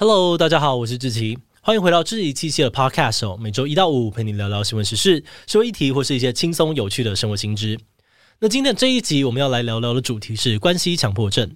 Hello，大家好，我是志奇，欢迎回到志奇七七的 Podcast 哦。每周一到五陪你聊聊新闻时事、社会议题或是一些轻松有趣的生活新知。那今天这一集我们要来聊聊的主题是关系强迫症。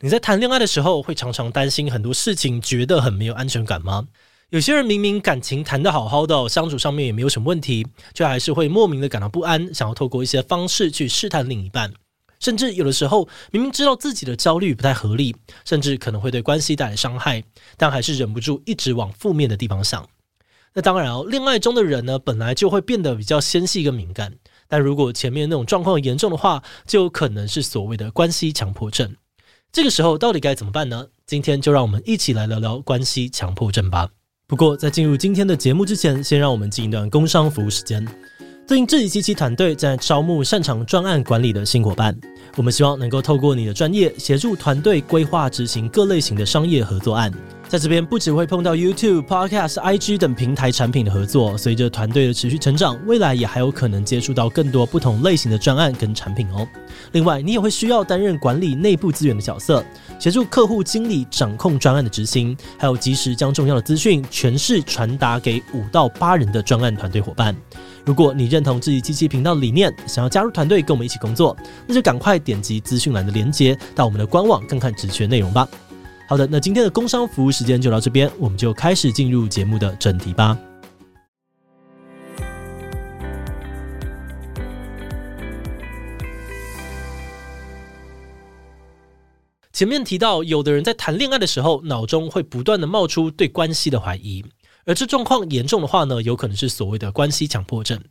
你在谈恋爱的时候会常常担心很多事情，觉得很没有安全感吗？有些人明明感情谈得好好的，相处上面也没有什么问题，却还是会莫名的感到不安，想要透过一些方式去试探另一半。甚至有的时候，明明知道自己的焦虑不太合理，甚至可能会对关系带来伤害，但还是忍不住一直往负面的地方想。那当然哦，恋爱中的人呢，本来就会变得比较纤细跟敏感，但如果前面那种状况严重的话，就有可能是所谓的关系强迫症。这个时候到底该怎么办呢？今天就让我们一起来聊聊关系强迫症吧。不过在进入今天的节目之前，先让我们进一段工商服务时间。最近志祺七七团队在招募擅长专案管理的新伙伴，我们希望能够透过你的专业，协助团队规划执行各类型的商业合作案。在这边不只会碰到 YouTube、Podcast、IG 等平台产品的合作，随着团队的持续成长，未来也还有可能接触到更多不同类型的专案跟产品哦。另外，你也会需要担任管理内部资源的角色，协助客户经理掌控专案的执行，还有及时将重要的资讯诠释传达给五到八人的专案团队伙伴。如果你认同自己机器频道理念，想要加入团队跟我们一起工作，那就赶快点击资讯栏的链接，到我们的官网看看职缺内容吧。好的，那今天的工商服务时间就到这边，我们就开始进入节目的正题吧。前面提到，有的人在谈恋爱的时候，脑中会不断的冒出对关系的怀疑。而这状况严重的话呢，有可能是所谓的关系强迫症。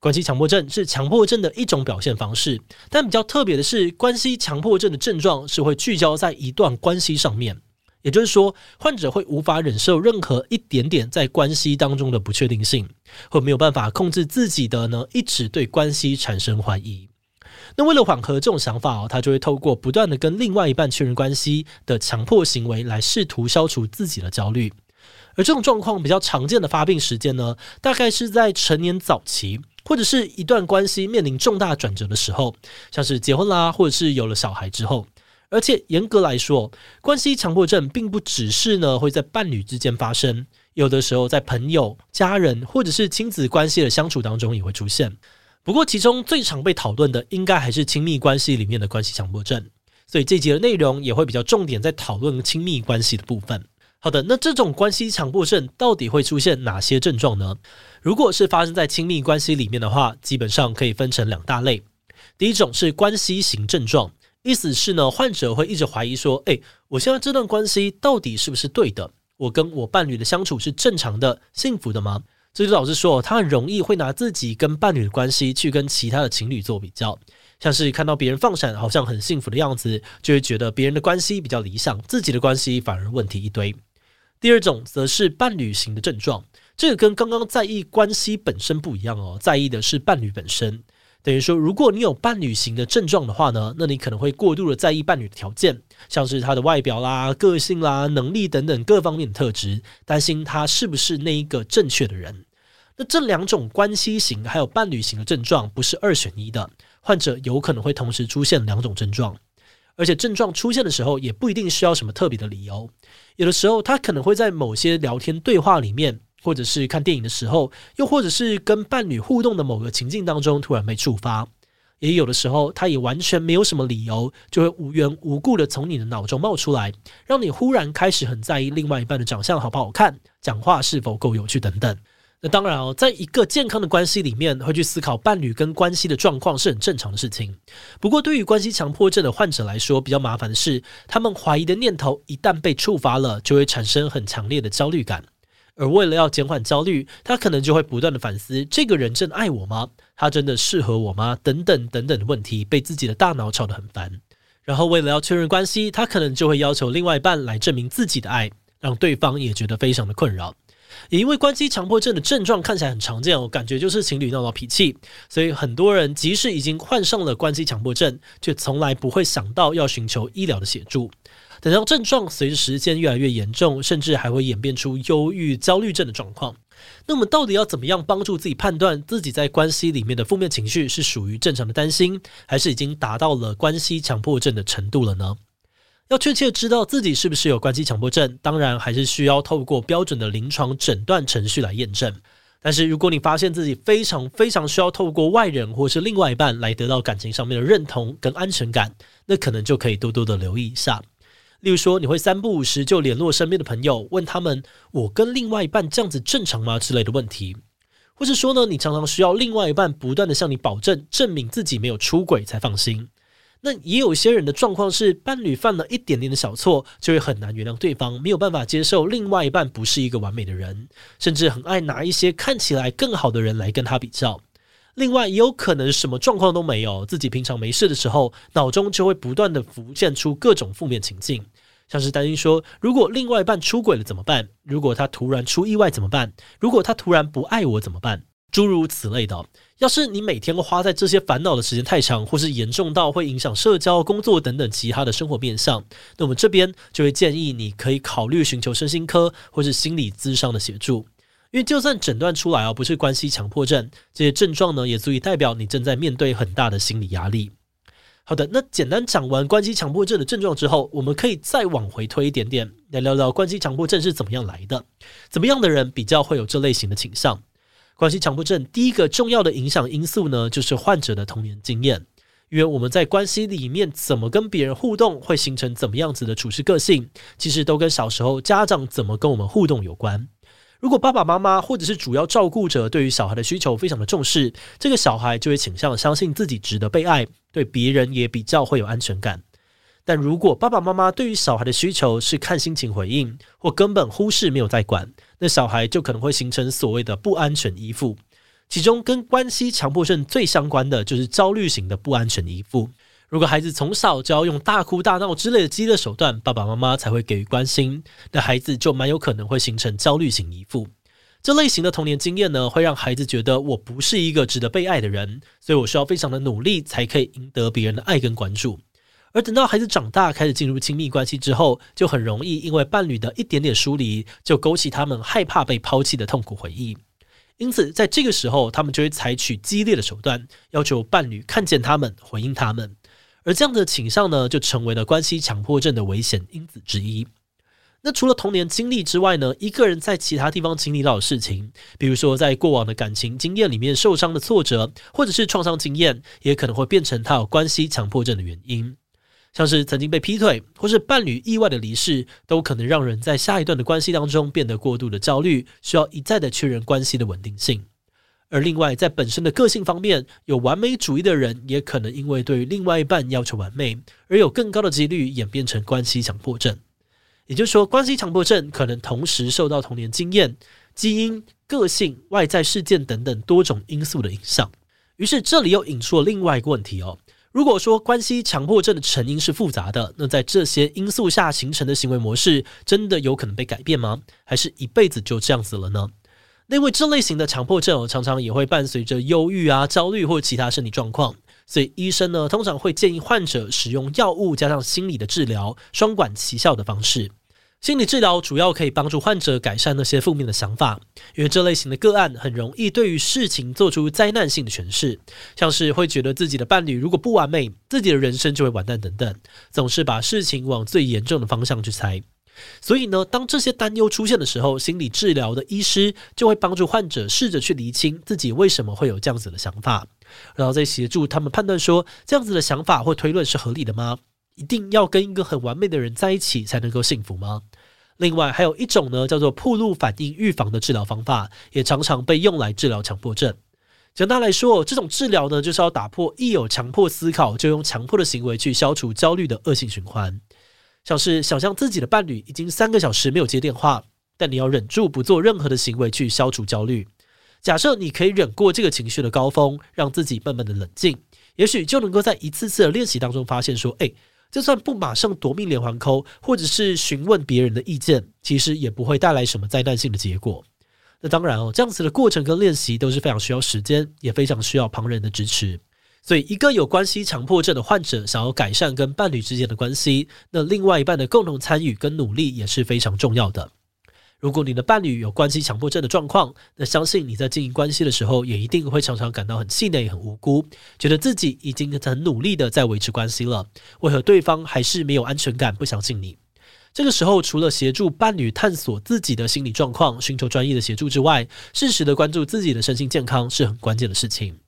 关系强迫症是强迫症的一种表现方式，但比较特别的是，关系强迫症的症状是会聚焦在一段关系上面，也就是说，患者会无法忍受任何一点点在关系当中的不确定性，会没有办法控制自己的呢，一直对关系产生怀疑。那为了缓和这种想法哦，他就会透过不断的跟另外一半确认关系的强迫行为，来试图消除自己的焦虑。而这种状况比较常见的发病时间呢，大概是在成年早期，或者是一段关系面临重大转折的时候，像是结婚啦，或者是有了小孩之后。而且严格来说，关系强迫症并不只是呢会在伴侣之间发生，有的时候在朋友、家人或者是亲子关系的相处当中也会出现。不过其中最常被讨论的，应该还是亲密关系里面的关系强迫症。所以这集的内容也会比较重点在讨论亲密关系的部分。好的，那这种关系强迫症到底会出现哪些症状呢？如果是发生在亲密关系里面的话，基本上可以分成两大类。第一种是关系型症状，意思是呢，患者会一直怀疑说，诶，我现在这段关系到底是不是对的？我跟我伴侣的相处是正常的、幸福的吗？这就导致说，他很容易会拿自己跟伴侣的关系去跟其他的情侣做比较。像是看到别人放闪，好像很幸福的样子，就会觉得别人的关系比较理想，自己的关系反而问题一堆。第二种则是伴侣型的症状，这个跟刚刚在意关系本身不一样哦，在意的是伴侣本身。等于说，如果你有伴侣型的症状的话呢，那你可能会过度的在意伴侣的条件，像是他的外表啦、个性啦、能力等等各方面的特质，担心他是不是那一个正确的人。那这两种关系型还有伴侣型的症状不是二选一的，患者有可能会同时出现两种症状。而且症状出现的时候，也不一定需要什么特别的理由。有的时候，他可能会在某些聊天对话里面，或者是看电影的时候，又或者是跟伴侣互动的某个情境当中，突然被触发。也有的时候，他也完全没有什么理由，就会无缘无故的从你的脑中冒出来，让你忽然开始很在意另外一半的长相好不好看，讲话是否够有趣等等。那当然哦，在一个健康的关系里面，会去思考伴侣跟关系的状况是很正常的事情。不过，对于关系强迫症的患者来说，比较麻烦的是，他们怀疑的念头一旦被触发了，就会产生很强烈的焦虑感。而为了要减缓焦虑，他可能就会不断的反思：这个人真爱我吗？他真的适合我吗？等等等等的问题，被自己的大脑吵得很烦。然后，为了要确认关系，他可能就会要求另外一半来证明自己的爱，让对方也觉得非常的困扰。也因为关系强迫症的症状看起来很常见，我感觉就是情侣闹闹脾气，所以很多人即使已经患上了关系强迫症，却从来不会想到要寻求医疗的协助。等到症状随着时间越来越严重，甚至还会演变出忧郁、焦虑症的状况。那么，到底要怎么样帮助自己判断自己在关系里面的负面情绪是属于正常的担心，还是已经达到了关系强迫症的程度了呢？要确切知道自己是不是有关系强迫症，当然还是需要透过标准的临床诊断程序来验证。但是，如果你发现自己非常非常需要透过外人或是另外一半来得到感情上面的认同跟安全感，那可能就可以多多的留意一下。例如说，你会三不五时就联络身边的朋友，问他们“我跟另外一半这样子正常吗”之类的问题，或是说呢，你常常需要另外一半不断的向你保证，证明自己没有出轨才放心。那也有些人的状况是，伴侣犯了一点点的小错，就会很难原谅对方，没有办法接受另外一半不是一个完美的人，甚至很爱拿一些看起来更好的人来跟他比较。另外，也有可能什么状况都没有，自己平常没事的时候，脑中就会不断的浮现出各种负面情境，像是担心说，如果另外一半出轨了怎么办？如果他突然出意外怎么办？如果他突然不爱我怎么办？诸如此类的。要是你每天都花在这些烦恼的时间太长，或是严重到会影响社交、工作等等其他的生活面向，那我们这边就会建议你可以考虑寻求身心科或是心理咨商的协助。因为就算诊断出来哦，不是关系强迫症，这些症状呢，也足以代表你正在面对很大的心理压力。好的，那简单讲完关系强迫症的症状之后，我们可以再往回推一点点，来聊聊关系强迫症是怎么样来的，怎么样的人比较会有这类型的倾向。关系强迫症第一个重要的影响因素呢，就是患者的童年经验。因为我们在关系里面怎么跟别人互动，会形成怎么样子的处事个性，其实都跟小时候家长怎么跟我们互动有关。如果爸爸妈妈或者是主要照顾者对于小孩的需求非常的重视，这个小孩就会倾向相信自己值得被爱，对别人也比较会有安全感。但如果爸爸妈妈对于小孩的需求是看心情回应，或根本忽视没有在管，那小孩就可能会形成所谓的不安全依附。其中跟关系强迫症最相关的就是焦虑型的不安全依附。如果孩子从小就要用大哭大闹之类的激烈手段，爸爸妈妈才会给予关心，那孩子就蛮有可能会形成焦虑型依附。这类型的童年经验呢，会让孩子觉得我不是一个值得被爱的人，所以我需要非常的努力才可以赢得别人的爱跟关注。而等到孩子长大，开始进入亲密关系之后，就很容易因为伴侣的一点点疏离，就勾起他们害怕被抛弃的痛苦回忆。因此，在这个时候，他们就会采取激烈的手段，要求伴侣看见他们，回应他们。而这样的倾向呢，就成为了关系强迫症的危险因子之一。那除了童年经历之外呢，一个人在其他地方经历到的事情，比如说在过往的感情经验里面受伤的挫折，或者是创伤经验，也可能会变成他有关系强迫症的原因。像是曾经被劈腿，或是伴侣意外的离世，都可能让人在下一段的关系当中变得过度的焦虑，需要一再的确认关系的稳定性。而另外，在本身的个性方面，有完美主义的人，也可能因为对另外一半要求完美，而有更高的几率演变成关系强迫症。也就是说，关系强迫症可能同时受到童年经验、基因、个性、外在事件等等多种因素的影响。于是，这里又引出了另外一个问题哦。如果说关系强迫症的成因是复杂的，那在这些因素下形成的行为模式，真的有可能被改变吗？还是一辈子就这样子了呢？因为这类型的强迫症常常也会伴随着忧郁啊、焦虑或其他身体状况，所以医生呢通常会建议患者使用药物加上心理的治疗，双管齐效的方式。心理治疗主要可以帮助患者改善那些负面的想法，因为这类型的个案很容易对于事情做出灾难性的诠释，像是会觉得自己的伴侣如果不完美，自己的人生就会完蛋等等，总是把事情往最严重的方向去猜。所以呢，当这些担忧出现的时候，心理治疗的医师就会帮助患者试着去厘清自己为什么会有这样子的想法，然后再协助他们判断说，这样子的想法或推论是合理的吗？一定要跟一个很完美的人在一起才能够幸福吗？另外还有一种呢，叫做暴露反应预防的治疗方法，也常常被用来治疗强迫症。简单来说，这种治疗呢，就是要打破一有强迫思考就用强迫的行为去消除焦虑的恶性循环。像是想象自己的伴侣已经三个小时没有接电话，但你要忍住不做任何的行为去消除焦虑。假设你可以忍过这个情绪的高峰，让自己慢慢的冷静，也许就能够在一次次的练习当中发现说，哎。就算不马上夺命连环扣或者是询问别人的意见，其实也不会带来什么灾难性的结果。那当然哦，这样子的过程跟练习都是非常需要时间，也非常需要旁人的支持。所以，一个有关系强迫症的患者想要改善跟伴侣之间的关系，那另外一半的共同参与跟努力也是非常重要的。如果你的伴侣有关系强迫症的状况，那相信你在经营关系的时候，也一定会常常感到很气馁、很无辜，觉得自己已经很努力的在维持关系了，为何对方还是没有安全感、不相信你？这个时候，除了协助伴侣探索自己的心理状况，寻求专业的协助之外，适时的关注自己的身心健康是很关键的事情。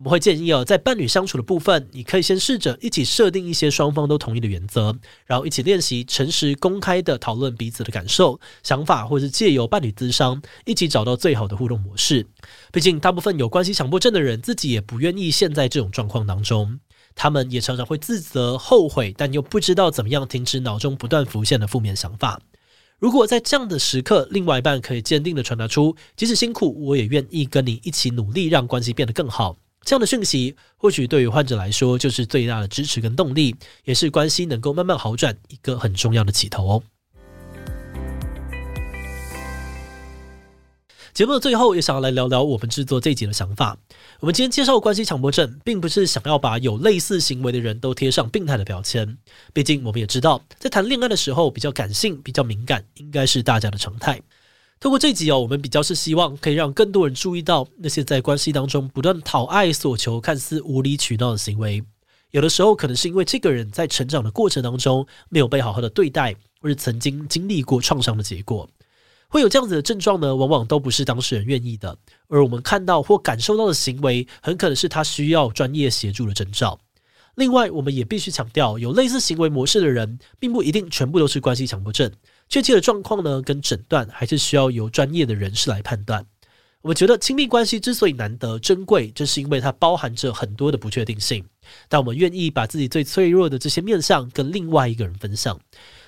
我们会建议哦，在伴侣相处的部分，你可以先试着一起设定一些双方都同意的原则，然后一起练习诚实公开的讨论彼此的感受、想法，或是借由伴侣咨商，一起找到最好的互动模式。毕竟，大部分有关系强迫症的人自己也不愿意陷在这种状况当中，他们也常常会自责、后悔，但又不知道怎么样停止脑中不断浮现的负面想法。如果在这样的时刻，另外一半可以坚定地传达出，即使辛苦，我也愿意跟你一起努力，让关系变得更好。这样的讯息，或许对于患者来说就是最大的支持跟动力，也是关系能够慢慢好转一个很重要的起头哦。节目的最后，也想要来聊聊我们制作这一集的想法。我们今天介绍关系强迫症，并不是想要把有类似行为的人都贴上病态的标签。毕竟，我们也知道，在谈恋爱的时候，比较感性、比较敏感，应该是大家的常态。透过这集哦，我们比较是希望可以让更多人注意到那些在关系当中不断讨爱、索求、看似无理取闹的行为。有的时候可能是因为这个人在成长的过程当中没有被好好的对待，或是曾经经历过创伤的结果。会有这样子的症状呢，往往都不是当事人愿意的，而我们看到或感受到的行为，很可能是他需要专业协助的征兆。另外，我们也必须强调，有类似行为模式的人，并不一定全部都是关系强迫症。确切的状况呢，跟诊断还是需要由专业的人士来判断。我们觉得亲密关系之所以难得珍贵，就是因为它包含着很多的不确定性。但我们愿意把自己最脆弱的这些面向跟另外一个人分享，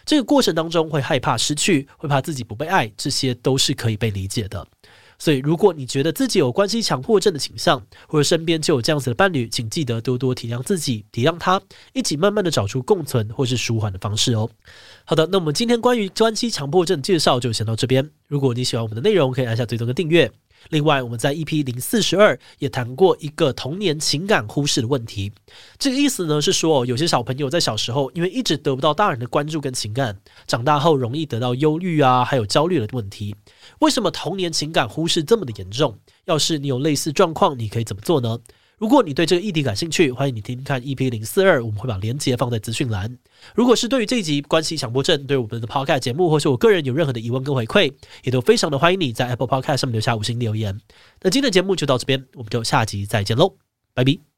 这个过程当中会害怕失去，会怕自己不被爱，这些都是可以被理解的。所以，如果你觉得自己有关系强迫症的倾向，或者身边就有这样子的伴侣，请记得多多体谅自己，体谅他，一起慢慢的找出共存或是舒缓的方式哦。好的，那我们今天关于关系强迫症介绍就先到这边。如果你喜欢我们的内容，可以按下最终的订阅。另外，我们在 EP 零四十二也谈过一个童年情感忽视的问题。这个意思呢是说，有些小朋友在小时候因为一直得不到大人的关注跟情感，长大后容易得到忧郁啊，还有焦虑的问题。为什么童年情感忽视这么的严重？要是你有类似状况，你可以怎么做呢？如果你对这个议题感兴趣，欢迎你听听看 EP 零四二，我们会把链接放在资讯栏。如果是对于这一集关系强迫症，对我们的 Podcast 节目，或是我个人有任何的疑问跟回馈，也都非常的欢迎你在 Apple Podcast 上面留下五星留言。那今天的节目就到这边，我们就下集再见喽，拜拜。